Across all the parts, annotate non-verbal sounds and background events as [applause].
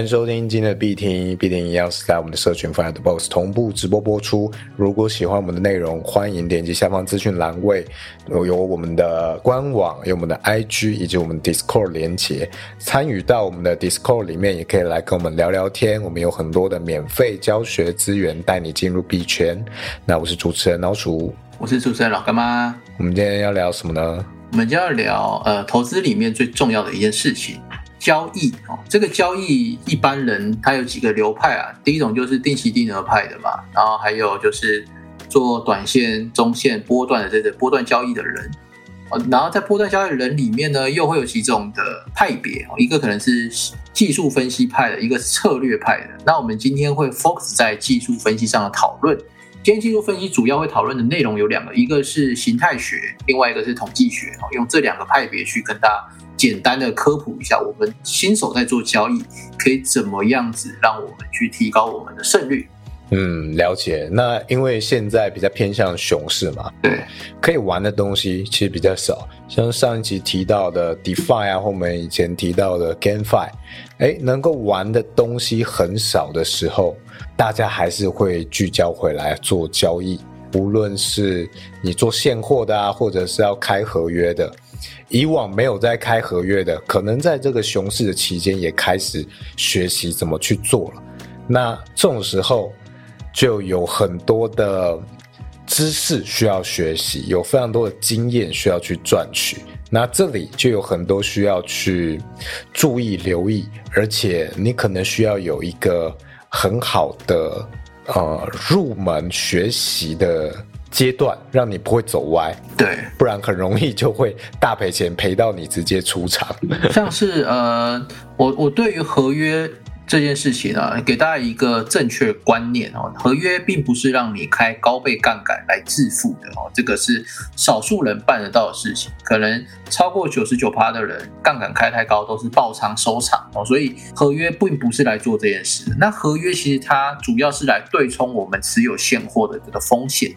欢迎收听今天的必听，必听一样是在我们的社群 Find Box 同步直播播出。如果喜欢我们的内容，欢迎点击下方资讯栏位，有我们的官网，有我们的 IG 以及我们 Discord 连接。参与到我们的 Discord 里面，也可以来跟我们聊聊天。我们有很多的免费教学资源，带你进入币圈。那我是主持人老鼠，我是主持人老干妈。我们今天要聊什么呢？我们就要聊呃，投资里面最重要的一件事情。交易哦，这个交易一般人他有几个流派啊？第一种就是定期定额派的嘛，然后还有就是做短线、中线波段的这个波段交易的人，然后在波段交易人里面呢，又会有几种的派别哦，一个可能是技术分析派的，一个是策略派的。那我们今天会 focus 在技术分析上的讨论。今天技术分析主要会讨论的内容有两个，一个是形态学，另外一个是统计学哦，用这两个派别去跟大家。简单的科普一下，我们新手在做交易可以怎么样子让我们去提高我们的胜率？嗯，了解。那因为现在比较偏向熊市嘛，对，可以玩的东西其实比较少。像上一集提到的 DeFi 啊，或我们以前提到的 GameFi，哎，能够玩的东西很少的时候，大家还是会聚焦回来做交易。无论是你做现货的啊，或者是要开合约的。以往没有在开合约的，可能在这个熊市的期间也开始学习怎么去做了。那这种时候就有很多的知识需要学习，有非常多的经验需要去赚取。那这里就有很多需要去注意、留意，而且你可能需要有一个很好的呃入门学习的。阶段让你不会走歪，对，不然很容易就会大赔钱，赔到你直接出场。[laughs] 像是呃，我我对于合约这件事情啊，给大家一个正确观念哦，合约并不是让你开高倍杠杆来致富的哦，这个是少数人办得到的事情，可能超过九十九趴的人杠杆开太高都是爆仓收场哦，所以合约并不是来做这件事。那合约其实它主要是来对冲我们持有现货的这个风险。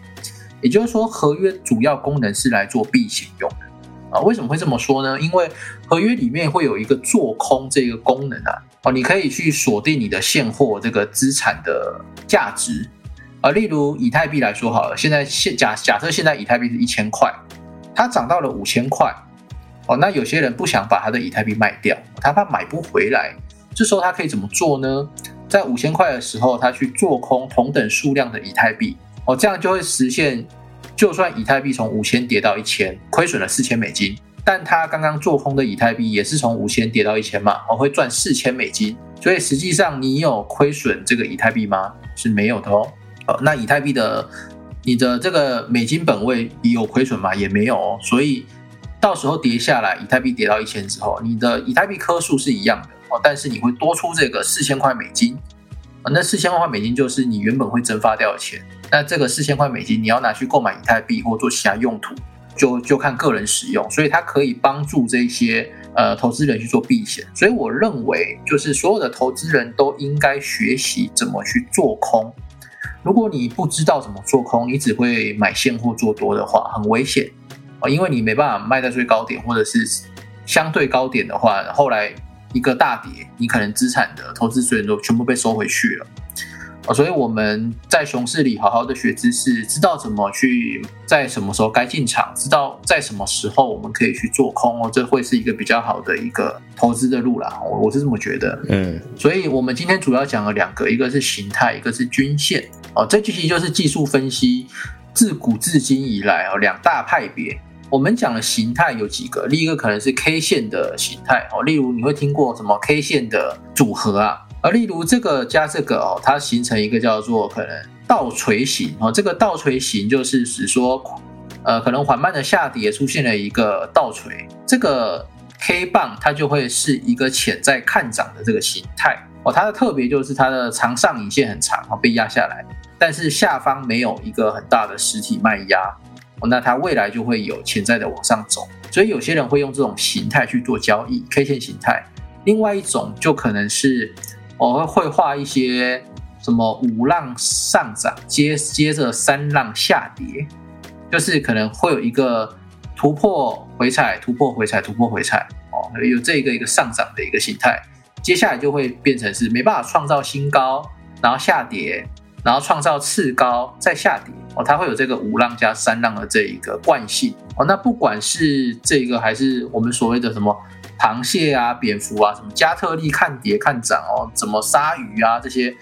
也就是说，合约主要功能是来做避险用的啊？为什么会这么说呢？因为合约里面会有一个做空这个功能啊，哦，你可以去锁定你的现货这个资产的价值啊。例如以太币来说好了，现在现假假设现在以太币是一千块，它涨到了五千块哦，那有些人不想把他的以太币卖掉，他怕买不回来，这时候他可以怎么做呢？在五千块的时候，他去做空同等数量的以太币。哦，这样就会实现，就算以太币从五千跌到一千，亏损了四千美金，但他刚刚做空的以太币也是从五千跌到一千嘛，我会赚四千美金，所以实际上你有亏损这个以太币吗？是没有的哦。哦，那以太币的你的这个美金本位有亏损吗？也没有哦。所以到时候跌下来，以太币跌到一千之后，你的以太币颗数是一样的哦，但是你会多出这个四千块美金。那四千块美金就是你原本会蒸发掉的钱。那这个四千块美金，你要拿去购买以太币或做其他用途，就就看个人使用。所以它可以帮助这些呃投资人去做避险。所以我认为，就是所有的投资人都应该学习怎么去做空。如果你不知道怎么做空，你只会买现货做多的话，很危险啊，因为你没办法卖在最高点，或者是相对高点的话，后来。一个大跌，你可能资产的投资资源都全部被收回去了啊！所以我们在熊市里好好的学知识，知道怎么去在什么时候该进场，知道在什么时候我们可以去做空哦，这会是一个比较好的一个投资的路啦。我我是这么觉得，嗯。所以我们今天主要讲了两个，一个是形态，一个是均线哦。这其实就是技术分析自古至今以来哦两大派别。我们讲的形态有几个，第一个可能是 K 线的形态哦，例如你会听过什么 K 线的组合啊，而例如这个加这个哦，它形成一个叫做可能倒锤形哦，这个倒锤形就是指说，呃，可能缓慢的下跌出现了一个倒锤，这个 K 棒它就会是一个潜在看涨的这个形态哦，它的特别就是它的长上影线很长哦，被压下来，但是下方没有一个很大的实体卖压。那它未来就会有潜在的往上走，所以有些人会用这种形态去做交易，K 线形态。另外一种就可能是我会画一些什么五浪上涨接接着三浪下跌，就是可能会有一个突破回踩、突破回踩、突破回踩哦，有这一个一个上涨的一个形态。接下来就会变成是没办法创造新高，然后下跌，然后创造次高再下跌哦，它会有这个五浪加三浪的这一个惯性哦。那不管是这个还是我们所谓的什么螃蟹啊、蝙蝠啊、什么加特利看跌看涨哦，怎么鲨鱼啊这些。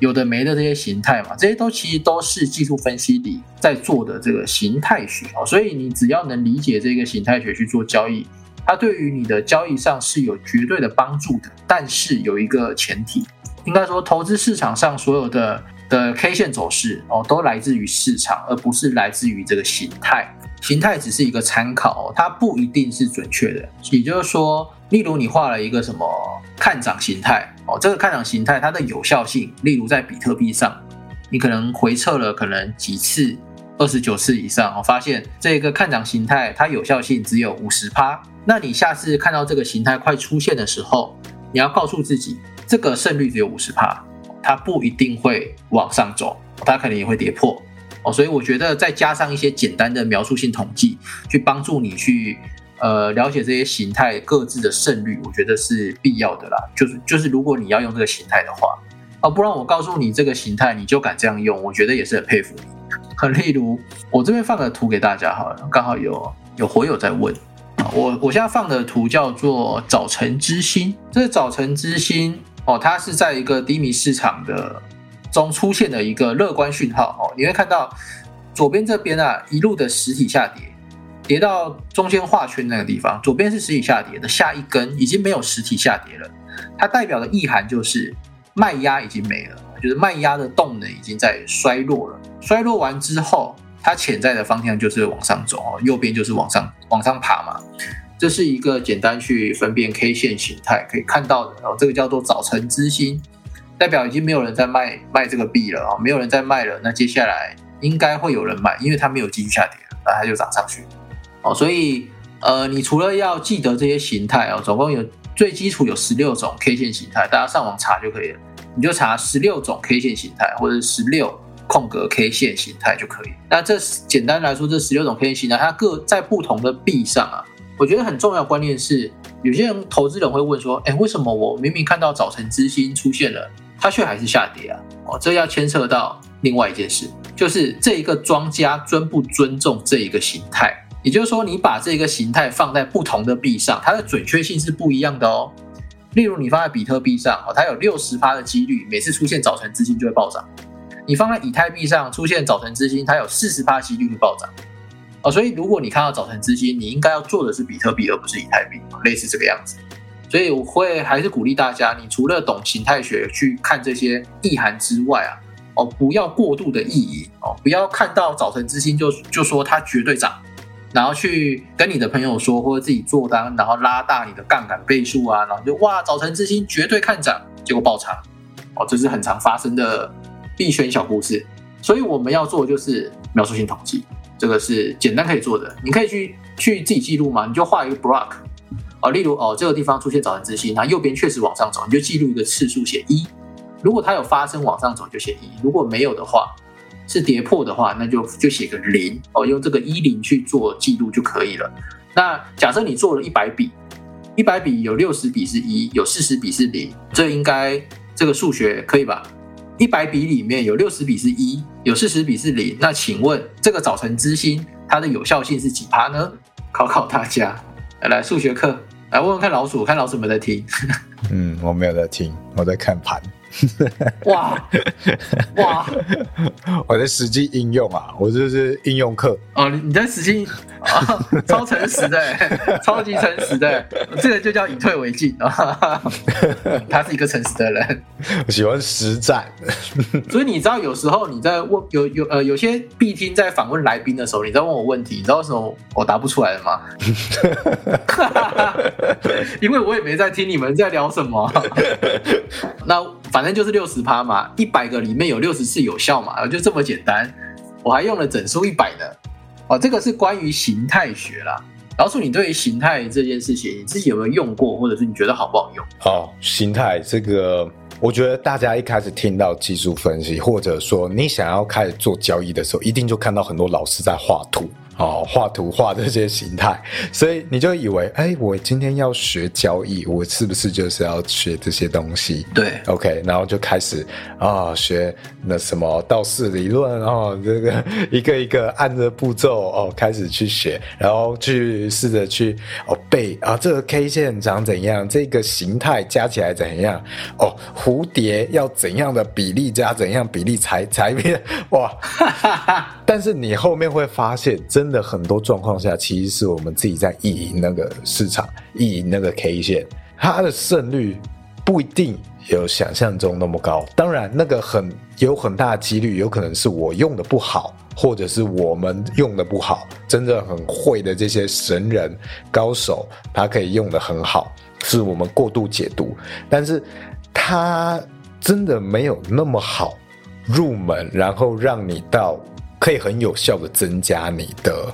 有的没的这些形态嘛，这些都其实都是技术分析里在做的这个形态学哦，所以你只要能理解这个形态学去做交易，它对于你的交易上是有绝对的帮助的。但是有一个前提，应该说投资市场上所有的的 K 线走势哦，都来自于市场，而不是来自于这个形态。形态只是一个参考，它不一定是准确的。也就是说，例如你画了一个什么看涨形态。哦，这个看涨形态它的有效性，例如在比特币上，你可能回测了可能几次，二十九次以上，我发现这个看涨形态它有效性只有五十趴。那你下次看到这个形态快出现的时候，你要告诉自己，这个胜率只有五十趴，它不一定会往上走，它可能也会跌破。所以我觉得再加上一些简单的描述性统计，去帮助你去。呃，了解这些形态各自的胜率，我觉得是必要的啦。就是就是，如果你要用这个形态的话，啊，不然我告诉你这个形态，你就敢这样用，我觉得也是很佩服你。很例如，我这边放个图给大家好了，刚好有有火友在问啊，我我现在放的图叫做早晨之星，这个早晨之星哦，它是在一个低迷市场的中出现的一个乐观讯号哦，你会看到左边这边啊一路的实体下跌。跌到中间画圈那个地方，左边是实体下跌的下一根已经没有实体下跌了，它代表的意涵就是卖压已经没了，就是卖压的动能已经在衰落了。衰落完之后，它潜在的方向就是往上走哦，右边就是往上往上爬嘛。这是一个简单去分辨 K 线形态可以看到的哦，这个叫做早晨之星，代表已经没有人在卖卖这个币了啊，没有人在卖了，那接下来应该会有人买，因为它没有继续下跌了，那它就涨上去。哦，所以呃，你除了要记得这些形态哦，总共有最基础有十六种 K 线形态，大家上网查就可以了。你就查十六种 K 线形态，或者十六空格 K 线形态就可以。那这简单来说，这十六种 K 线形态，它各在不同的币上啊，我觉得很重要观念是，有些人投资人会问说，哎，为什么我明明看到早晨之星出现了，它却还是下跌啊？哦，这要牵涉到另外一件事，就是这一个庄家尊不尊重这一个形态。也就是说，你把这个形态放在不同的币上，它的准确性是不一样的哦。例如，你放在比特币上，哦，它有六十趴的几率，每次出现早晨资金就会暴涨；你放在以太币上，出现早晨资金，它有四十趴几率会暴涨。哦，所以如果你看到早晨资金，你应该要做的是比特币，而不是以太币，类似这个样子。所以我会还是鼓励大家，你除了懂形态学去看这些意涵之外啊，哦，不要过度的意淫哦，不要看到早晨之星就就说它绝对涨。然后去跟你的朋友说，或者自己做单，然后拉大你的杠杆倍数啊，然后就哇，早晨之星绝对看涨，结果爆仓，哦，这是很常发生的币圈小故事。所以我们要做就是描述性统计，这个是简单可以做的。你可以去去自己记录嘛，你就画一个 block，哦，例如哦这个地方出现早晨之星，然后右边确实往上走，你就记录一个次数写一。如果它有发生往上走，就写一；如果没有的话。是跌破的话，那就就写个零哦，用这个一零去做记录就可以了。那假设你做了一百笔，一百笔有六十笔是一，有四十笔是零，这应该这个数学可以吧？一百笔里面有六十笔是一，有四十笔是零，那请问这个早晨之星它的有效性是几趴呢？考考大家，来数学课来问问看老鼠，看老鼠有没有在听？[laughs] 嗯，我没有在听，我在看盘。哇哇！[laughs] 我在实际应用啊，我这是应用课哦。你在实际啊，[laughs] 超诚实的，[laughs] 超级诚实的，这个就叫以退为进啊。[laughs] 他是一个诚实的人，我喜欢实战。所以你知道，有时候你在问有有呃有些必听在访问来宾的时候，你在问我问题，你知道为什么我答不出来的吗？因为我也没在听你们在聊什么。那。反正就是六十趴嘛，一百个里面有六十次有效嘛，就这么简单。我还用了整数一百呢。哦，这个是关于形态学啦。老鼠，你对于形态这件事情，你自己有没有用过，或者是你觉得好不好用？好，形态这个，我觉得大家一开始听到技术分析，或者说你想要开始做交易的时候，一定就看到很多老师在画图。哦，画图画这些形态，所以你就以为，哎，我今天要学交易，我是不是就是要学这些东西？对，OK，然后就开始啊，学那什么道氏理论哦，这个 [laughs] 一个一个按着步骤哦，开始去学，然后去试着去哦背啊，这个 K 线长怎样，这个形态加起来怎样？哦，蝴蝶要怎样的比例加怎样比例才才变哇？[laughs] 但是你后面会发现，真的很多状况下，其实是我们自己在意淫那个市场，意淫那个 K 线，它的胜率不一定有想象中那么高。当然，那个很有很大的几率，有可能是我用的不好，或者是我们用的不好。真正很会的这些神人高手，他可以用的很好，是我们过度解读。但是，他真的没有那么好入门，然后让你到。可以很有效的增加你的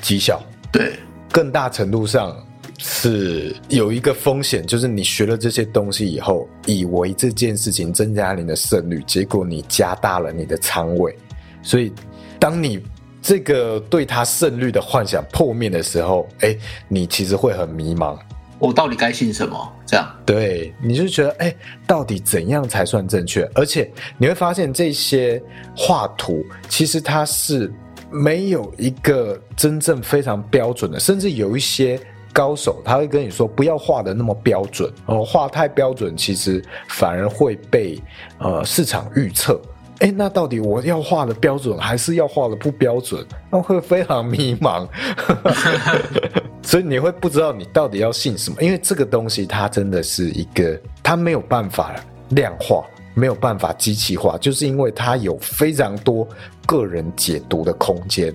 绩效，对，更大程度上是有一个风险，就是你学了这些东西以后，以为这件事情增加你的胜率，结果你加大了你的仓位，所以当你这个对他胜率的幻想破灭的时候，哎，你其实会很迷茫。我到底该信什么？这样对，你就觉得哎，到底怎样才算正确？而且你会发现这些画图其实它是没有一个真正非常标准的，甚至有一些高手他会跟你说不要画的那么标准哦，画太标准其实反而会被呃市场预测。哎，那到底我要画的标准还是要画的不标准？那会非常迷茫。[laughs] 所以你会不知道你到底要信什么，因为这个东西它真的是一个，它没有办法量化，没有办法机器化，就是因为它有非常多个人解读的空间。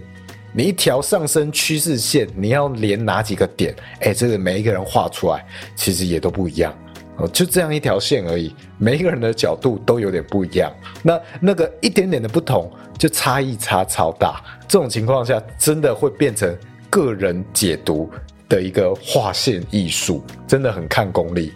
你一条上升趋势线，你要连哪几个点？哎，这个每一个人画出来其实也都不一样哦，就这样一条线而已，每一个人的角度都有点不一样。那那个一点点的不同，就差异差超大。这种情况下，真的会变成。个人解读的一个划线艺术，真的很看功力。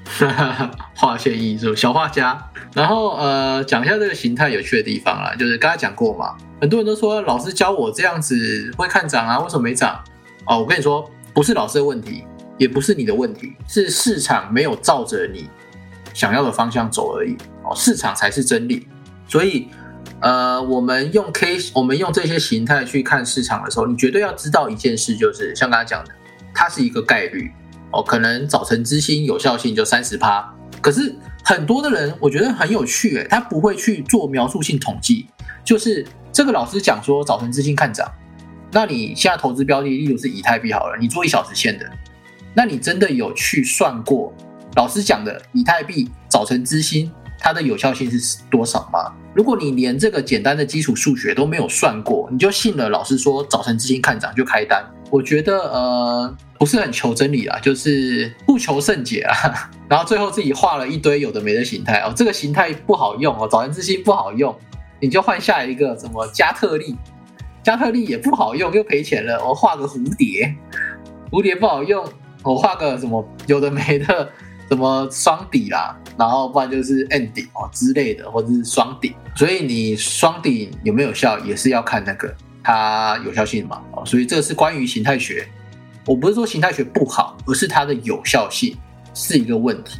[laughs] 划线艺术，小画家。然后呃，讲一下这个形态有趣的地方啦，就是刚才讲过嘛，很多人都说老师教我这样子会看涨啊，为什么没涨？哦，我跟你说，不是老师的问题，也不是你的问题，是市场没有照着你想要的方向走而已。哦，市场才是真理，所以。呃，我们用 K，我们用这些形态去看市场的时候，你绝对要知道一件事，就是像刚才讲的，它是一个概率哦，可能早晨之星有效性就三十趴，可是很多的人我觉得很有趣，诶，他不会去做描述性统计，就是这个老师讲说早晨之星看涨，那你现在投资标的，例如是以太币好了，你做一小时线的，那你真的有去算过老师讲的以太币早晨之星？它的有效性是多少吗？如果你连这个简单的基础数学都没有算过，你就信了老师说早晨之星看涨就开单，我觉得呃不是很求真理啊，[laughs] 就是不求甚解啊。[laughs] 然后最后自己画了一堆有的没的形态哦，这个形态不好用哦，早晨之星不好用，你就换下一个什么加特利，加特利也不好用，又赔钱了。我画个蝴蝶，蝴蝶不好用，我画个什么有的没的。什么双底啦，然后不然就是 N 底哦之类的，或者是双底。所以你双底有没有效，也是要看那个它有效性嘛。哦，所以这个是关于形态学。我不是说形态学不好，而是它的有效性是一个问题。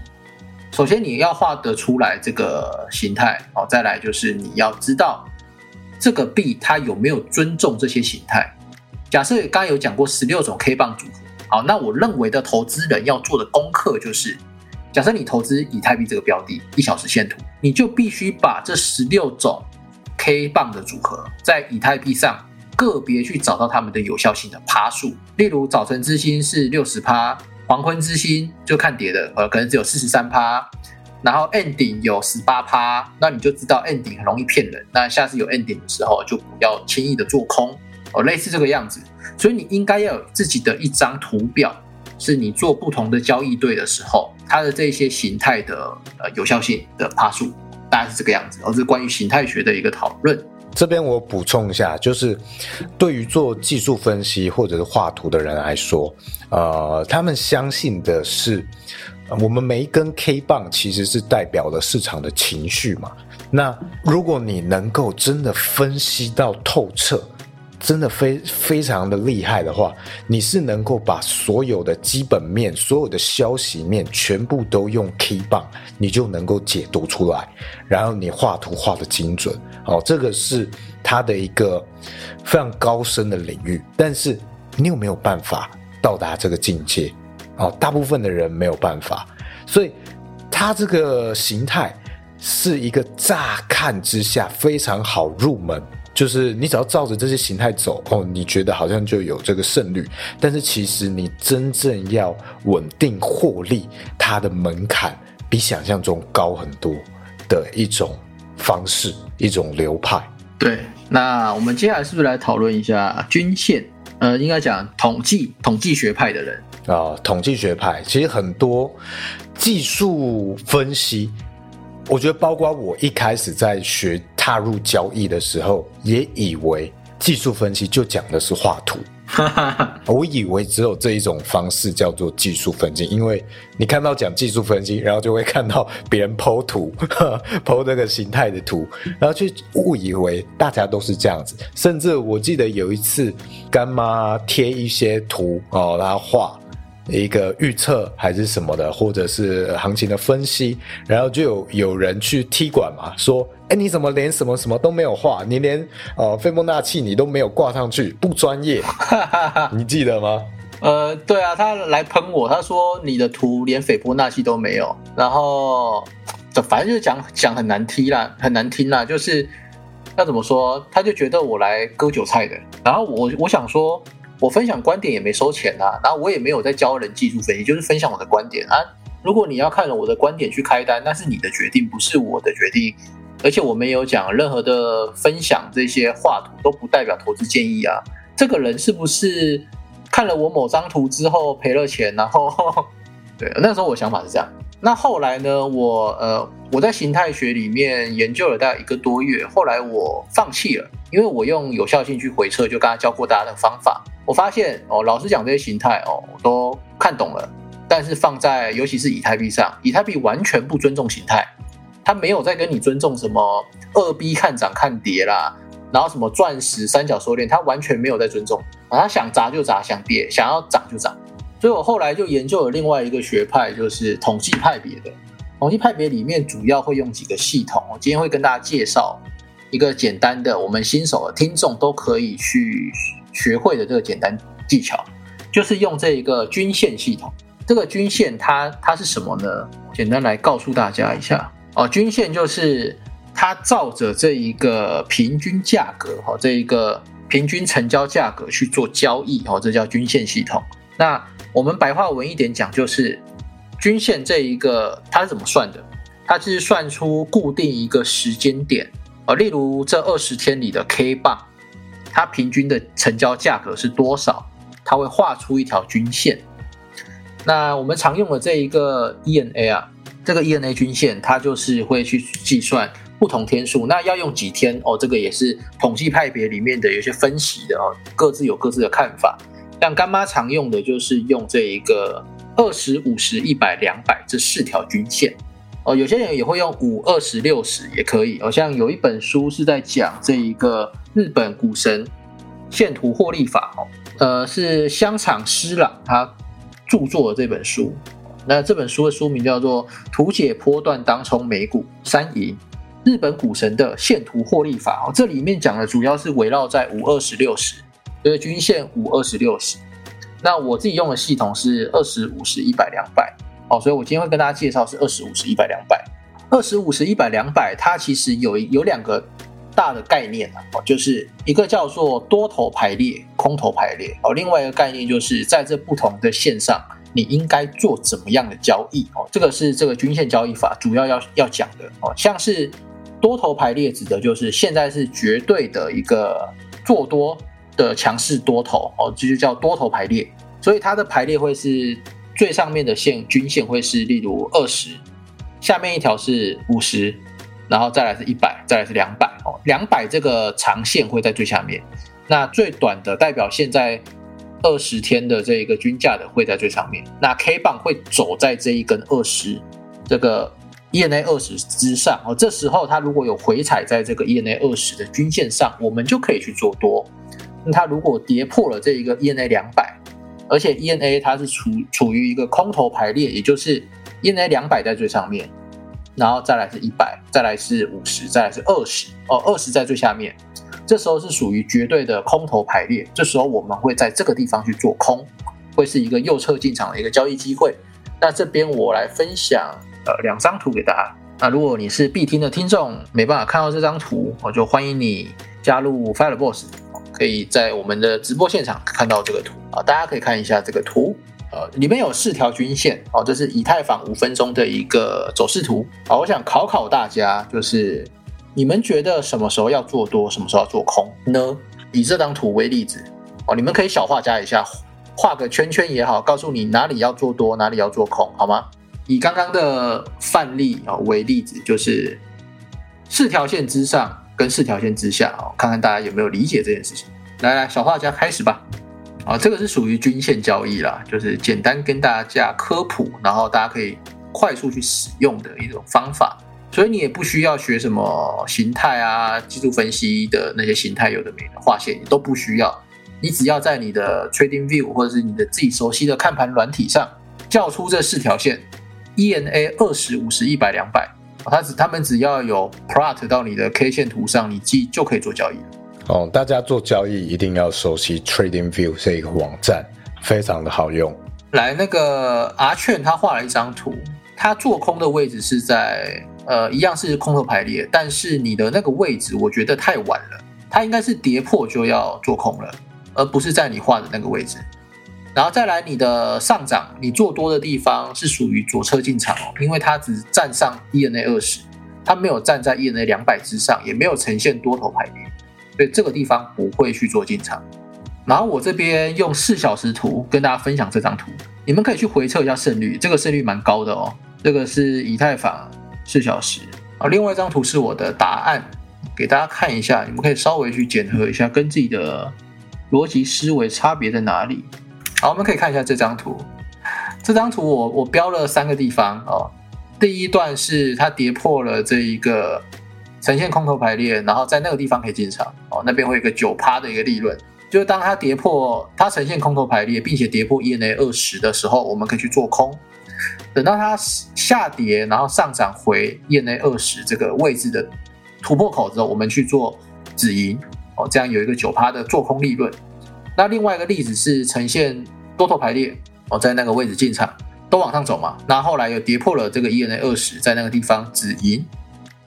首先你要画得出来这个形态哦，再来就是你要知道这个币它有没有尊重这些形态。假设刚刚有讲过十六种 K 棒组合，好，那我认为的投资人要做的功课就是。假设你投资以太币这个标的，一小时线图，你就必须把这十六种 K 棒的组合，在以太币上个别去找到它们的有效性的趴数。例如早晨之星是六十趴，黄昏之星就看跌的，呃，可能只有四十三趴，然后 ending 有十八趴，那你就知道 ending 很容易骗人。那下次有 ending 的时候，就不要轻易的做空哦，类似这个样子。所以你应该要有自己的一张图表。是你做不同的交易对的时候，它的这些形态的呃有效性的趴数大概是这个样子，而是关于形态学的一个讨论。这边我补充一下，就是对于做技术分析或者是画图的人来说，呃，他们相信的是，我们每一根 K 棒其实是代表了市场的情绪嘛。那如果你能够真的分析到透彻。真的非非常的厉害的话，你是能够把所有的基本面、所有的消息面全部都用 key 棒，你就能够解读出来，然后你画图画的精准，哦，这个是它的一个非常高深的领域。但是你有没有办法到达这个境界？哦，大部分的人没有办法，所以它这个形态是一个乍看之下非常好入门。就是你只要照着这些形态走哦，你觉得好像就有这个胜率，但是其实你真正要稳定获利，它的门槛比想象中高很多的一种方式，一种流派。对，那我们接下来是不是来讨论一下均线？呃，应该讲统计统计学派的人啊，统计学派其实很多技术分析。我觉得，包括我一开始在学踏入交易的时候，也以为技术分析就讲的是画图。[laughs] 我以为只有这一种方式叫做技术分析，因为你看到讲技术分析，然后就会看到别人剖图，[laughs] 剖那个形态的图，然后就误以为大家都是这样子。甚至我记得有一次，干妈贴一些图哦，然后画。一个预测还是什么的，或者是行情的分析，然后就有有人去踢馆嘛，说：“哎，你怎么连什么什么都没有画？你连呃费波那契你都没有挂上去，不专业。[laughs] ”你记得吗？呃，对啊，他来喷我，他说你的图连斐波那契都没有，然后反正就是讲讲很难听啦，很难听啦，就是要怎么说，他就觉得我来割韭菜的，然后我我想说。我分享观点也没收钱啊，然后我也没有在教人技术分析，就是分享我的观点啊。如果你要看了我的观点去开单，那是你的决定，不是我的决定。而且我没有讲任何的分享这些画图都不代表投资建议啊。这个人是不是看了我某张图之后赔了钱？然后对，那时候我想法是这样。那后来呢？我呃，我在形态学里面研究了大概一个多月，后来我放弃了，因为我用有效性去回测，就刚才教过大家的方法。我发现哦，老师讲这些形态哦，我都看懂了。但是放在尤其是以太币上，以太币完全不尊重形态，它没有在跟你尊重什么二逼看涨看跌啦，然后什么钻石三角收敛，它完全没有在尊重。啊，它想砸就砸，想跌想要涨就涨。所以我后来就研究了另外一个学派，就是统计派别的。统计派别里面主要会用几个系统，我今天会跟大家介绍一个简单的，我们新手的听众都可以去。学会的这个简单技巧，就是用这一个均线系统。这个均线它它是什么呢？简单来告诉大家一下哦。均线就是它照着这一个平均价格哈，这一个平均成交价格去做交易哦，这叫均线系统。那我们白话文一点讲，就是均线这一个它是怎么算的？它是算出固定一个时间点啊，例如这二十天里的 K 棒。它平均的成交价格是多少？它会画出一条均线。那我们常用的这一个 ENA 啊，这个 ENA 均线，它就是会去计算不同天数。那要用几天哦？这个也是统计派别里面的有些分析的哦，各自有各自的看法。像干妈常用的就是用这一个二十五十一百两百这四条均线哦。有些人也会用五二十六十也可以。好像有一本书是在讲这一个。日本股神线图获利法哦，呃，是香场师朗他著作的这本书。那这本书的书名叫做《图解波段当冲美股三赢日本股神的线图获利法》哦，这里面讲的主要是围绕在五二十六十这个均线五二十六十。那我自己用的系统是二十五十一百两百哦，所以我今天会跟大家介绍是二十五十一百两百。二十五十一百两百，它其实有有两个。大的概念啊，哦，就是一个叫做多头排列、空头排列哦，另外一个概念就是在这不同的线上，你应该做怎么样的交易哦，这个是这个均线交易法主要要要讲的哦，像是多头排列指的就是现在是绝对的一个做多的强势多头哦，这就叫多头排列，所以它的排列会是最上面的线均线会是例如二十，下面一条是五十。然后再来是一百，再来是两百哦，两百这个长线会在最下面，那最短的代表现在二十天的这一个均价的会在最上面，那 K 棒会走在这一根二十这个 ENA 二十之上哦，这时候它如果有回踩在这个 ENA 二十的均线上，我们就可以去做多。那它如果跌破了这一个 ENA 两百，而且 ENA 它是处处于一个空头排列，也就是 ENA 两百在最上面，然后再来是一百，再来是五十，再来是二十，哦，二十在最下面，这时候是属于绝对的空头排列，这时候我们会在这个地方去做空，会是一个右侧进场的一个交易机会。那这边我来分享呃两张图给大家。那如果你是必听的听众，没办法看到这张图，我就欢迎你加入 Fireboss，可以在我们的直播现场看到这个图啊。大家可以看一下这个图，呃，里面有四条均线哦，这是以太坊五分钟的一个走势图啊。我想考考大家，就是你们觉得什么时候要做多，什么时候要做空呢？以这张图为例子哦，你们可以小画家一下，画个圈圈也好，告诉你哪里要做多，哪里要做空，好吗？以刚刚的范例啊为例子，就是四条线之上跟四条线之下哦，看看大家有没有理解这件事情。来来，小画家开始吧。啊，这个是属于均线交易啦，就是简单跟大家科普，然后大家可以快速去使用的一种方法。所以你也不需要学什么形态啊、技术分析的那些形态，有的没的画线你都不需要。你只要在你的 Trading View 或者是你的自己熟悉的看盘软体上叫出这四条线。ENA 二十五十一百两百，它只他们只要有 plot 到你的 K 线图上，你记就可以做交易了。哦，大家做交易一定要熟悉 Trading View 这一个网站，非常的好用。来，那个阿券他画了一张图，他做空的位置是在呃一样是空头排列，但是你的那个位置我觉得太晚了，它应该是跌破就要做空了，而不是在你画的那个位置。然后再来，你的上涨，你做多的地方是属于左侧进场哦，因为它只站上 ENA 二十，它没有站在 ENA 两百之上，也没有呈现多头排列，所以这个地方不会去做进场。然后我这边用四小时图跟大家分享这张图，你们可以去回测一下胜率，这个胜率蛮高的哦。这个是以太坊四小时啊，另外一张图是我的答案，给大家看一下，你们可以稍微去检核一下，跟自己的逻辑思维差别在哪里。好，我们可以看一下这张图。这张图我我标了三个地方哦。第一段是它跌破了这一个呈现空头排列，然后在那个地方可以进场哦。那边会有一个九趴的一个利润，就是当它跌破它呈现空头排列，并且跌破 ENA 二十的时候，我们可以去做空。等到它下跌，然后上涨回 ENA 二十这个位置的突破口之后，我们去做止盈哦，这样有一个九趴的做空利润。那另外一个例子是呈现多头排列，哦，在那个位置进场，都往上走嘛。那后来又跌破了这个 ENA 二十，在那个地方止盈，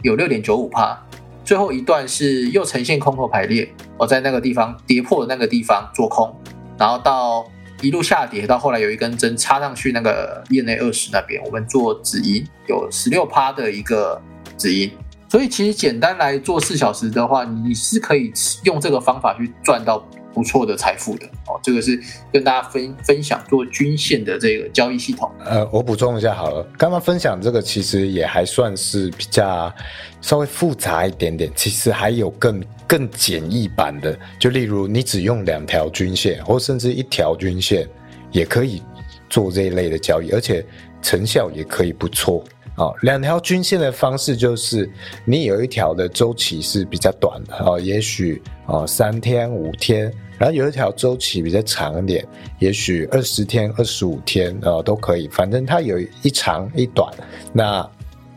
有六点九五帕。最后一段是又呈现空头排列，我，在那个地方跌破的那个地方做空，然后到一路下跌，到后来有一根针插上去那个 ENA 二十那边，我们做止盈，有十六趴的一个止盈。所以其实简单来做四小时的话，你是可以用这个方法去赚到。不错的财富的哦，这个是跟大家分分享做均线的这个交易系统。呃，我补充一下好了，刚刚分享这个其实也还算是比较稍微复杂一点点，其实还有更更简易版的，就例如你只用两条均线，或甚至一条均线也可以做这一类的交易，而且成效也可以不错。哦，两条均线的方式就是你有一条的周期是比较短的哦，也许哦三天五天。然后有一条周期比较长一点，也许二十天、二十五天，呃，都可以。反正它有一长一短，那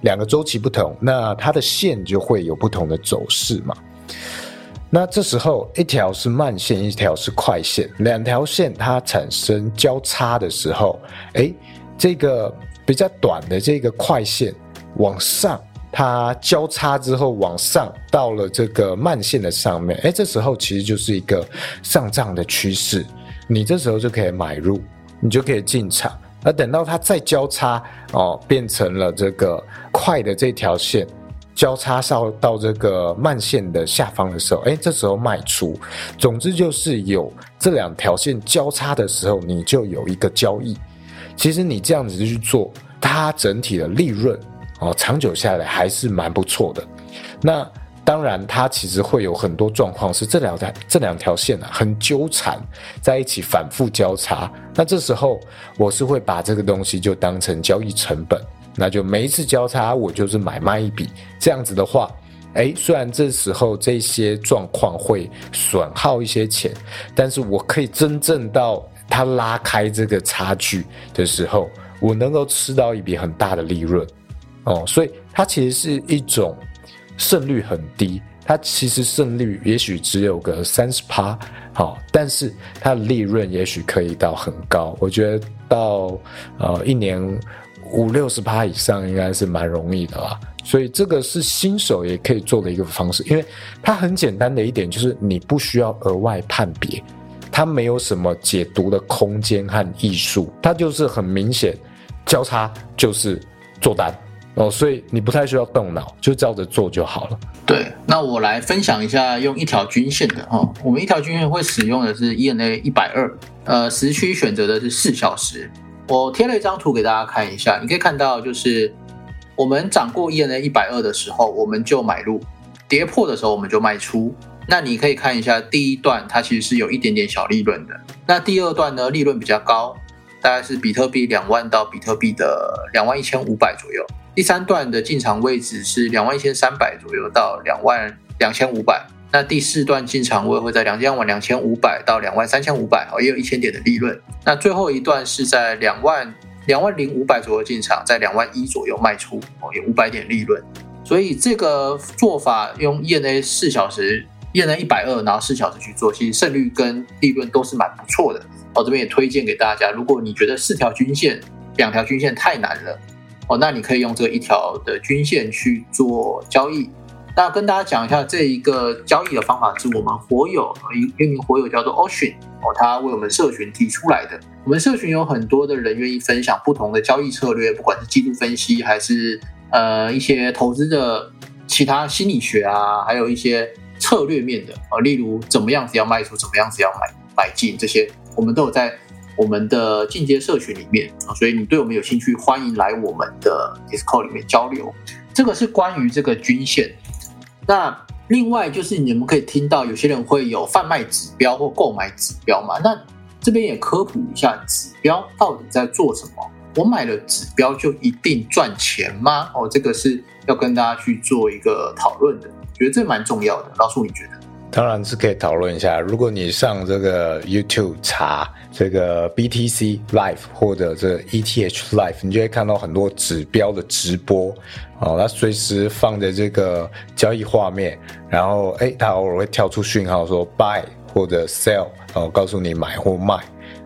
两个周期不同，那它的线就会有不同的走势嘛。那这时候一条是慢线，一条是快线，两条线它产生交叉的时候，哎，这个比较短的这个快线往上。它交叉之后往上到了这个慢线的上面，哎，这时候其实就是一个上涨的趋势，你这时候就可以买入，你就可以进场。而等到它再交叉哦，变成了这个快的这条线交叉上到这个慢线的下方的时候，哎，这时候卖出。总之就是有这两条线交叉的时候，你就有一个交易。其实你这样子去做，它整体的利润。哦，长久下来还是蛮不错的。那当然，它其实会有很多状况，是这两条这两条线啊很纠缠在一起，反复交叉。那这时候我是会把这个东西就当成交易成本，那就每一次交叉我就是买卖一笔。这样子的话，哎，虽然这时候这些状况会损耗一些钱，但是我可以真正到它拉开这个差距的时候，我能够吃到一笔很大的利润，哦，所以它其实是一种胜率很低，它其实胜率也许只有个三十趴，好，但是它的利润也许可以到很高，我觉得到呃一年五六十趴以上应该是蛮容易的啦。所以这个是新手也可以做的一个方式，因为它很简单的一点就是你不需要额外判别，它没有什么解读的空间和艺术，它就是很明显交叉就是做单哦，所以你不太需要动脑，就照着做就好了。对，那我来分享一下用一条均线的哈，我们一条均线会使用的是 ENA 一百二，呃，时区选择的是四小时，我贴了一张图给大家看一下，你可以看到就是。我们涨过 ENA 一百二的时候，我们就买入；跌破的时候，我们就卖出。那你可以看一下第一段，它其实是有一点点小利润的。那第二段呢，利润比较高，大概是比特币两万到比特币的两万一千五百左右。第三段的进场位置是两万一千三百左右到两万两千五百。那第四段进场位会在两千万两千五百到两万三千五百，哦，也有一千点的利润。那最后一段是在两万。两万零五百左右进场，在两万一左右卖出，哦，有五百点利润。所以这个做法用 ENA 四小时，ENA 一百二，然后四小时去做，其实胜率跟利润都是蛮不错的。哦，这边也推荐给大家，如果你觉得四条均线、两条均线太难了，哦，那你可以用这一条的均线去做交易。那跟大家讲一下这一个交易的方法，是我们火友一一名火友叫做 Ocean 哦，他为我们社群提出来的。我们社群有很多的人愿意分享不同的交易策略，不管是季度分析，还是呃一些投资的其他心理学啊，还有一些策略面的啊，例如怎么样子要卖出，怎么样子要买买进，这些我们都有在我们的进阶社群里面啊。所以你对我们有兴趣，欢迎来我们的 Discord 里面交流。这个是关于这个均线。那另外就是你们可以听到有些人会有贩卖指标或购买指标嘛？那这边也科普一下，指标到底在做什么？我买了指标就一定赚钱吗？哦，这个是要跟大家去做一个讨论的，觉得这蛮重要的。老师，你觉得？当然是可以讨论一下。如果你上这个 YouTube 查这个 BTC Live 或者这 ETH Live，你就会看到很多指标的直播哦，它随时放着这个交易画面，然后哎，它偶尔会跳出讯号说 Buy 或者 Sell，然后，告诉你买或卖。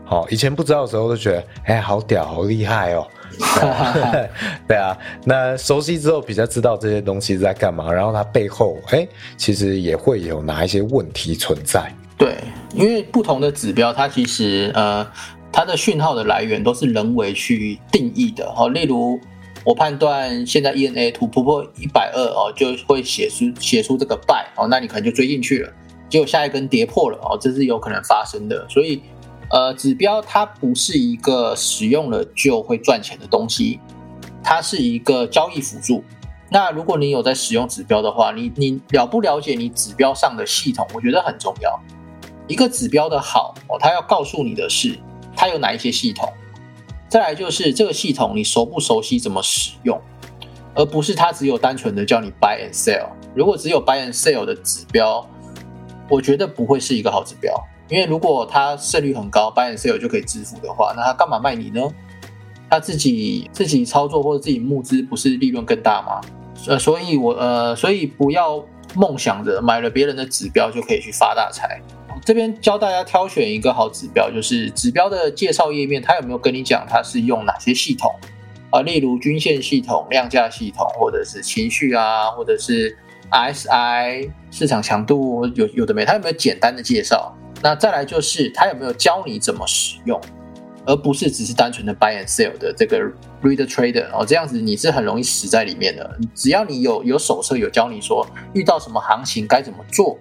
好，以前不知道的时候都觉得哎，好屌，好厉害哦。[laughs] 对啊，那熟悉之后比较知道这些东西在干嘛，然后它背后哎，其实也会有哪一些问题存在。对，因为不同的指标，它其实呃，它的讯号的来源都是人为去定义的。哦，例如我判断现在 ENA 突破一百二哦，就会写出写出这个 buy 哦，那你可能就追进去了，结果下一根跌破了哦，这是有可能发生的，所以。呃，指标它不是一个使用了就会赚钱的东西，它是一个交易辅助。那如果你有在使用指标的话，你你了不了解你指标上的系统？我觉得很重要。一个指标的好哦，它要告诉你的是它有哪一些系统。再来就是这个系统你熟不熟悉怎么使用，而不是它只有单纯的叫你 buy and sell。如果只有 buy and sell 的指标，我觉得不会是一个好指标。因为如果他胜率很高，buy and sell 就可以致富的话，那他干嘛卖你呢？他自己自己操作或者自己募资，不是利润更大吗？呃，所以我呃，所以不要梦想着买了别人的指标就可以去发大财。这边教大家挑选一个好指标，就是指标的介绍页面，它有没有跟你讲它是用哪些系统啊？例如均线系统、量价系统，或者是情绪啊，或者是 SI 市场强度，有有的没？它有没有简单的介绍？那再来就是他有没有教你怎么使用，而不是只是单纯的 buy and sell 的这个 reader trader 哦，这样子你是很容易死在里面的。只要你有有手册有教你说遇到什么行情该怎么做，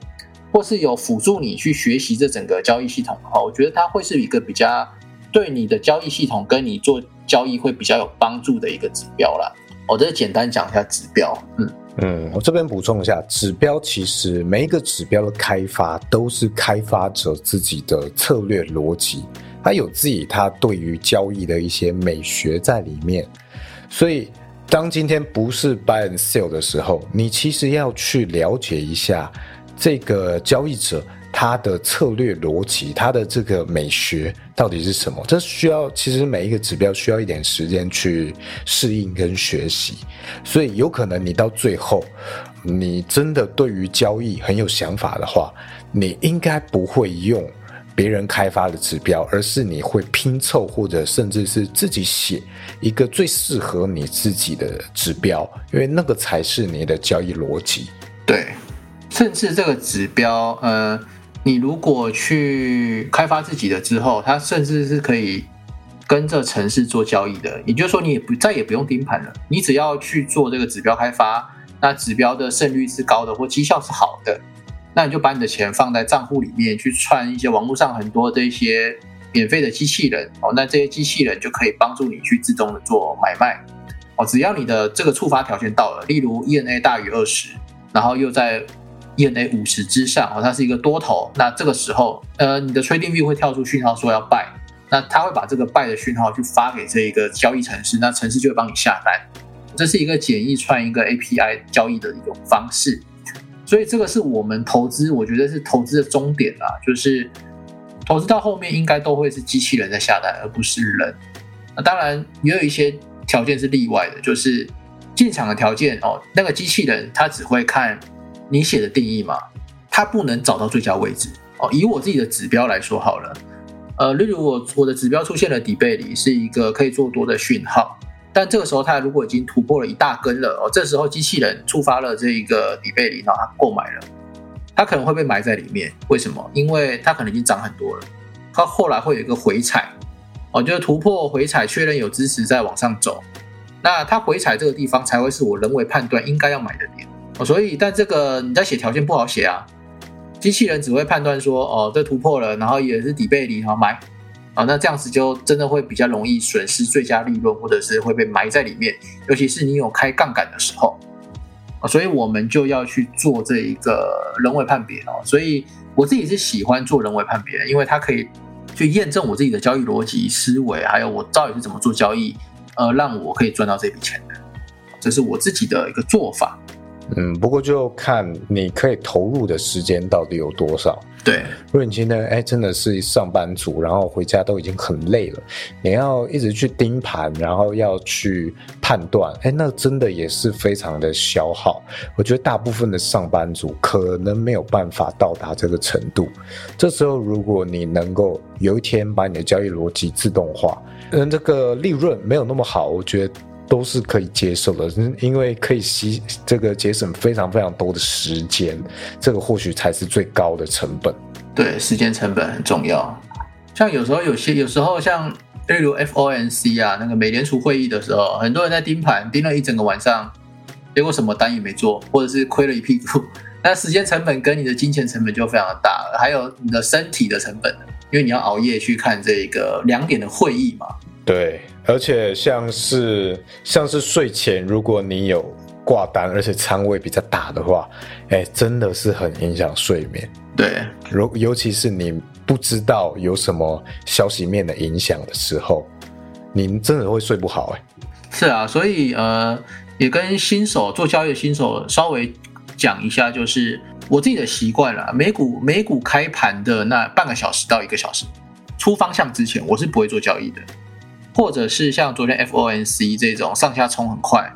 或是有辅助你去学习这整个交易系统的话，我觉得它会是一个比较对你的交易系统跟你做交易会比较有帮助的一个指标啦。我这简单讲一下指标，嗯。嗯，我这边补充一下，指标其实每一个指标的开发都是开发者自己的策略逻辑，他有自己他对于交易的一些美学在里面，所以当今天不是 buy and sell 的时候，你其实要去了解一下这个交易者它的策略逻辑，它的这个美学到底是什么。这需要其实每一个指标需要一点时间去适应跟学习，所以有可能你到最后，你真的对于交易很有想法的话，你应该不会用。别人开发的指标，而是你会拼凑或者甚至是自己写一个最适合你自己的指标，因为那个才是你的交易逻辑。对，甚至这个指标，呃，你如果去开发自己的之后，它甚至是可以跟着城市做交易的。也就是说，你也不再也不用盯盘了，你只要去做这个指标开发，那指标的胜率是高的，或绩效是好的。那你就把你的钱放在账户里面，去串一些网络上很多这些免费的机器人哦。那这些机器人就可以帮助你去自动的做买卖哦。只要你的这个触发条件到了，例如 ENA 大于二十，然后又在 ENA 五十之上哦，它是一个多头。那这个时候，呃，你的 Trading View 会跳出讯号说要 buy，那它会把这个 buy 的讯号去发给这一个交易城市，那城市就会帮你下单。这是一个简易串一个 API 交易的一种方式。所以这个是我们投资，我觉得是投资的终点啊，就是投资到后面应该都会是机器人在下单，而不是人。那当然也有一些条件是例外的，就是进场的条件哦，那个机器人它只会看你写的定义嘛，它不能找到最佳位置哦。以我自己的指标来说好了，呃，例如我我的指标出现了底背离，是一个可以做多的讯号。但这个时候，它如果已经突破了一大根了哦，这时候机器人触发了这一个底背离，然后它购买了，它可能会被埋在里面。为什么？因为它可能已经涨很多了，它后来会有一个回踩哦，就是突破回踩，确认有支持再往上走。那它回踩这个地方才会是我人为判断应该要买的点哦。所以，但这个你在写条件不好写啊，机器人只会判断说哦，这突破了，然后也是底背离，好买。啊，那这样子就真的会比较容易损失最佳利润，或者是会被埋在里面，尤其是你有开杠杆的时候啊，所以我们就要去做这一个人为判别哦。所以我自己是喜欢做人为判别，因为它可以去验证我自己的交易逻辑思维，还有我到底是怎么做交易，呃，让我可以赚到这笔钱的，这是我自己的一个做法。嗯，不过就看你可以投入的时间到底有多少。对，如果你今天哎真的是上班族，然后回家都已经很累了，你要一直去盯盘，然后要去判断，哎，那真的也是非常的消耗。我觉得大部分的上班族可能没有办法到达这个程度。这时候，如果你能够有一天把你的交易逻辑自动化，嗯，这个利润没有那么好，我觉得。都是可以接受的，因为可以吸这个节省非常非常多的时间，这个或许才是最高的成本。对，时间成本很重要。像有时候有些有时候像例如 FOMC 啊，那个美联储会议的时候，很多人在盯盘盯了一整个晚上，结果什么单也没做，或者是亏了一屁股。[laughs] 那时间成本跟你的金钱成本就非常的大了，还有你的身体的成本，因为你要熬夜去看这个两点的会议嘛。对。而且像是像是睡前，如果你有挂单，而且仓位比较大的话，哎，真的是很影响睡眠。对，如尤其是你不知道有什么消息面的影响的时候，你真的会睡不好。哎，是啊，所以呃，也跟新手做交易的新手稍微讲一下，就是我自己的习惯了。美股美股开盘的那半个小时到一个小时出方向之前，我是不会做交易的。或者是像昨天 FOMC 这种上下冲很快，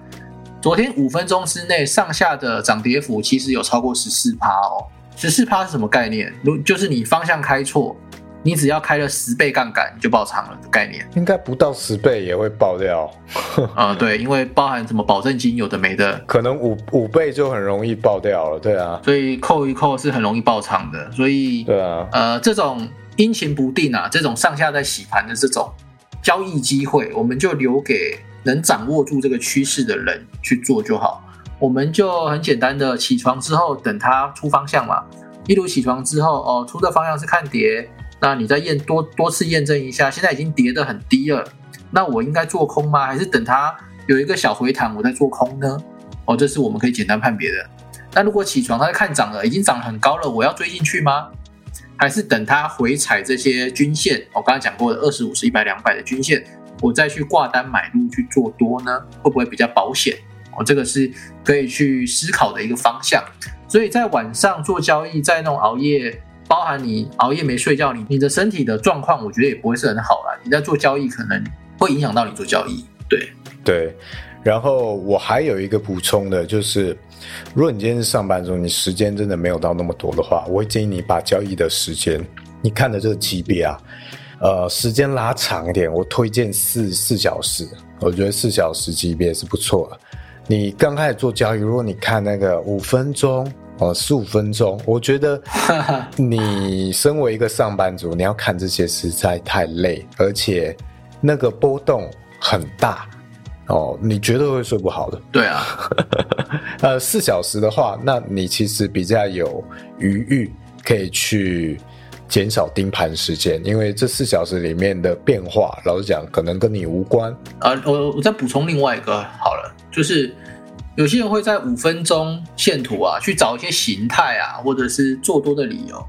昨天五分钟之内上下的涨跌幅其实有超过十四趴哦。十四趴是什么概念？如就是你方向开错，你只要开了十倍杠杆你就爆仓了的概念。应该不到十倍也会爆掉。[laughs] 啊，对，因为包含什么保证金有的没的，可能五五倍就很容易爆掉了。对啊，所以扣一扣是很容易爆仓的。所以对啊，呃，这种阴晴不定啊，这种上下在洗盘的这种。交易机会，我们就留给能掌握住这个趋势的人去做就好。我们就很简单的起床之后等它出方向嘛。例如起床之后，哦，出的方向是看跌，那你再验多多次验证一下，现在已经跌得很低了，那我应该做空吗？还是等它有一个小回弹我再做空呢？哦，这是我们可以简单判别的。那如果起床它看涨了，已经涨很高了，我要追进去吗？还是等它回踩这些均线，我刚刚讲过的二十五、十、一百、两百的均线我再去挂单买入去做多呢，会不会比较保险？哦，这个是可以去思考的一个方向。所以在晚上做交易，在那种熬夜，包含你熬夜没睡觉，你你的身体的状况，我觉得也不会是很好啦。你在做交易，可能会影响到你做交易。对对，然后我还有一个补充的，就是如果你今天是上班族，你时间真的没有到那么多的话，我会建议你把交易的时间，你看的这个级别啊，呃，时间拉长一点，我推荐四四小时，我觉得四小时级别是不错的。你刚开始做交易，如果你看那个五分钟哦，十五分钟，我觉得 [laughs] 你身为一个上班族，你要看这些实在太累，而且那个波动很大哦，你绝对会睡不好的。对啊，[laughs] 呃，四小时的话，那你其实比较有余裕可以去减少盯盘时间，因为这四小时里面的变化，老实讲，可能跟你无关。啊，我我再补充另外一个好了。就是有些人会在五分钟线图啊去找一些形态啊，或者是做多的理由，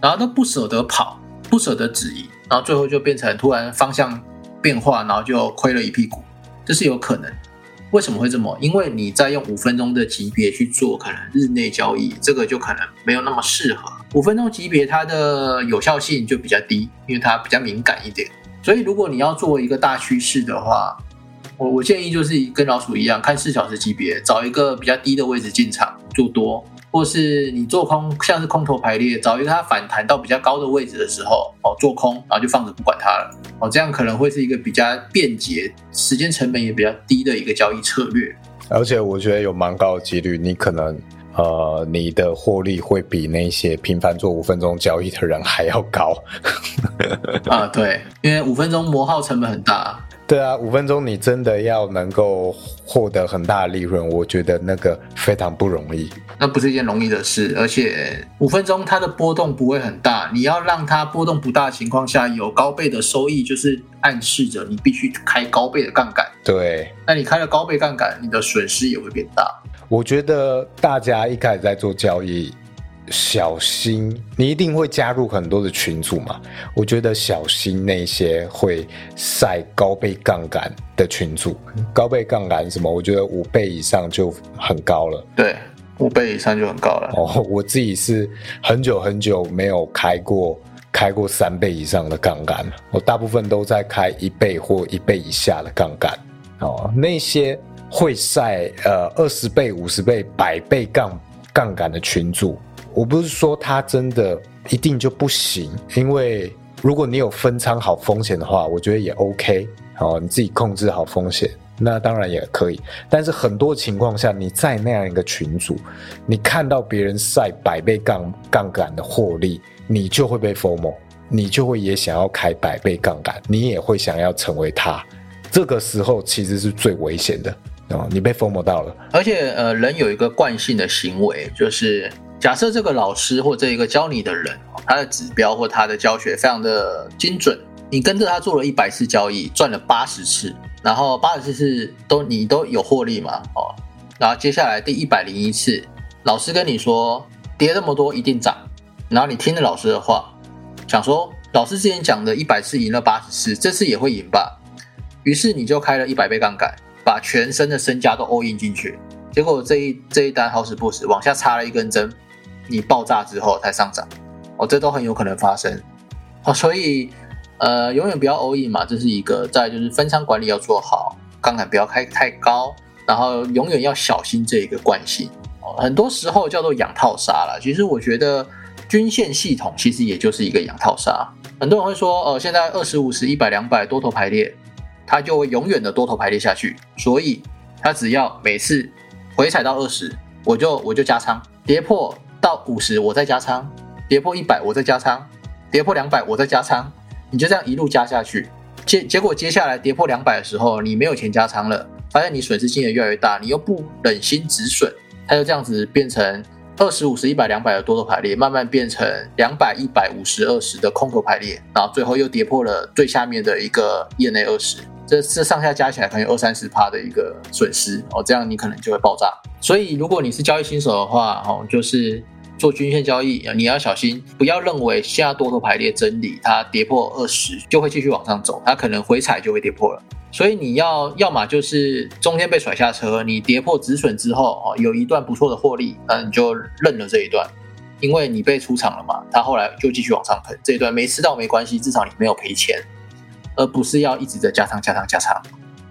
然后都不舍得跑，不舍得止盈，然后最后就变成突然方向变化，然后就亏了一屁股，这是有可能。为什么会这么？因为你在用五分钟的级别去做可能日内交易，这个就可能没有那么适合。五分钟级别它的有效性就比较低，因为它比较敏感一点。所以如果你要做一个大趋势的话，我我建议就是跟老鼠一样，看四小时级别，找一个比较低的位置进场做多，或是你做空，像是空头排列，找一个它反弹到比较高的位置的时候，哦做空，然后就放着不管它了，哦这样可能会是一个比较便捷、时间成本也比较低的一个交易策略。而且我觉得有蛮高的几率，你可能呃你的获利会比那些频繁做五分钟交易的人还要高。[laughs] 啊，对，因为五分钟磨耗成本很大。对啊，五分钟你真的要能够获得很大的利润，我觉得那个非常不容易。那不是一件容易的事，而且五分钟它的波动不会很大，你要让它波动不大的情况下有高倍的收益，就是暗示着你必须开高倍的杠杆。对，那你开了高倍杠杆，你的损失也会变大。我觉得大家一开始在做交易。小心，你一定会加入很多的群组嘛？我觉得小心那些会晒高倍杠杆的群组。高倍杠杆什么？我觉得五倍以上就很高了。对，五倍以上就很高了。哦，我自己是很久很久没有开过开过三倍以上的杠杆了。我大部分都在开一倍或一倍以下的杠杆。哦，那些会晒呃二十倍、五十倍、百倍杠杠杆的群组。我不是说它真的一定就不行，因为如果你有分仓好风险的话，我觉得也 OK。哦，你自己控制好风险，那当然也可以。但是很多情况下，你在那样一个群组，你看到别人晒百倍杠杠杆的获利，你就会被 FOMO，你就会也想要开百倍杠杆，你也会想要成为他。这个时候其实是最危险的哦，你被 FOMO 到了。而且呃，人有一个惯性的行为就是。假设这个老师或这一个教你的人，他的指标或他的教学非常的精准，你跟着他做了一百次交易，赚了八十次，然后八十次是都你都有获利嘛？哦，然后接下来第一百零一次，老师跟你说跌那么多一定涨，然后你听了老师的话，想说老师之前讲的一百次赢了八十次，这次也会赢吧？于是你就开了一百倍杠杆，把全身的身家都 all in 进去，结果这一这一单好死不死往下插了一根针。你爆炸之后才上涨，哦，这都很有可能发生，哦，所以呃，永远不要 all in 嘛，这是一个。再就是分仓管理要做好，杠杆不要开太高，然后永远要小心这一个惯性。哦，很多时候叫做养套杀了。其实我觉得均线系统其实也就是一个养套杀。很多人会说，哦，现在二十五十一百两百多头排列，它就会永远的多头排列下去，所以它只要每次回踩到二十，我就我就加仓，跌破。到五十，我再加仓，跌破一百，我再加仓，跌破两百，我再加仓，你就这样一路加下去。结结果接下来跌破两百的时候，你没有钱加仓了，发现你损失金额越来越大，你又不忍心止损，它就这样子变成二十五十一百两百的多头排列，慢慢变成两百一百五十二十的空头排列，然后最后又跌破了最下面的一个业内二十。这这上下加起来可能有二三十趴的一个损失哦，这样你可能就会爆炸。所以如果你是交易新手的话，哦，就是做均线交易，你要小心，不要认为现在多头排列真理，它跌破二十就会继续往上走，它可能回踩就会跌破了。所以你要要么就是中间被甩下车，你跌破止损之后哦，有一段不错的获利，那你就认了这一段，因为你被出场了嘛，它后来就继续往上喷，这一段没吃到没关系，至少你没有赔钱，而不是要一直在加仓加仓加仓。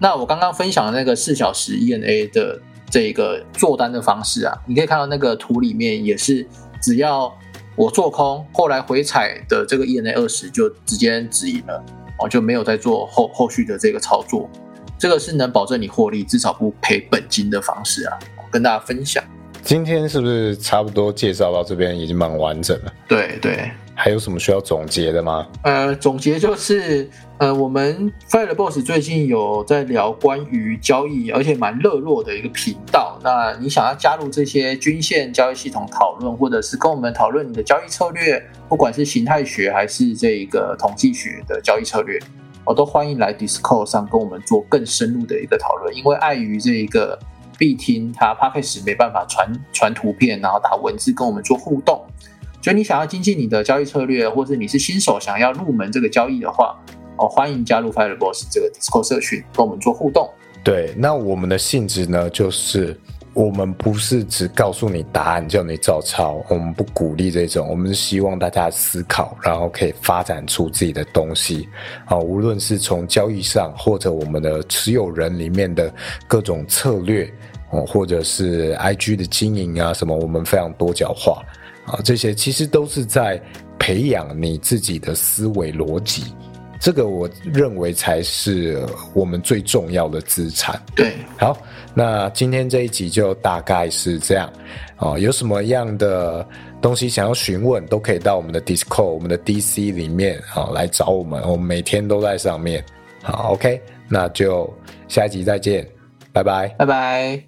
那我刚刚分享的那个四小时 ENA 的这个做单的方式啊，你可以看到那个图里面也是，只要我做空，后来回踩的这个 ENA 二十就直接止盈了。哦，就没有再做后后续的这个操作，这个是能保证你获利，至少不赔本金的方式啊，跟大家分享。今天是不是差不多介绍到这边已经蛮完整了？对对。还有什么需要总结的吗？呃，总结就是，呃，我们 Fire Boss 最近有在聊关于交易，而且蛮热络的一个频道。那你想要加入这些均线交易系统讨论，或者是跟我们讨论你的交易策略，不管是形态学还是这一个统计学的交易策略，我都欢迎来 Discord 上跟我们做更深入的一个讨论。因为碍于这一个必听，它 p a c k a g e 没办法传传图片，然后打文字跟我们做互动。所以你想要精进你的交易策略，或是你是新手想要入门这个交易的话，哦，欢迎加入 Fireboss 这个 Discord 社群，跟我们做互动。对，那我们的性质呢，就是我们不是只告诉你答案叫你照抄，我们不鼓励这种，我们是希望大家思考，然后可以发展出自己的东西。啊，无论是从交易上，或者我们的持有人里面的各种策略，哦，或者是 IG 的经营啊什么，我们非常多角化。啊，这些其实都是在培养你自己的思维逻辑，这个我认为才是我们最重要的资产。对，好，那今天这一集就大概是这样。哦，有什么样的东西想要询问，都可以到我们的 Discord、我们的 DC 里面啊来找我们，我们每天都在上面。好，OK，那就下一集再见，拜拜，拜拜。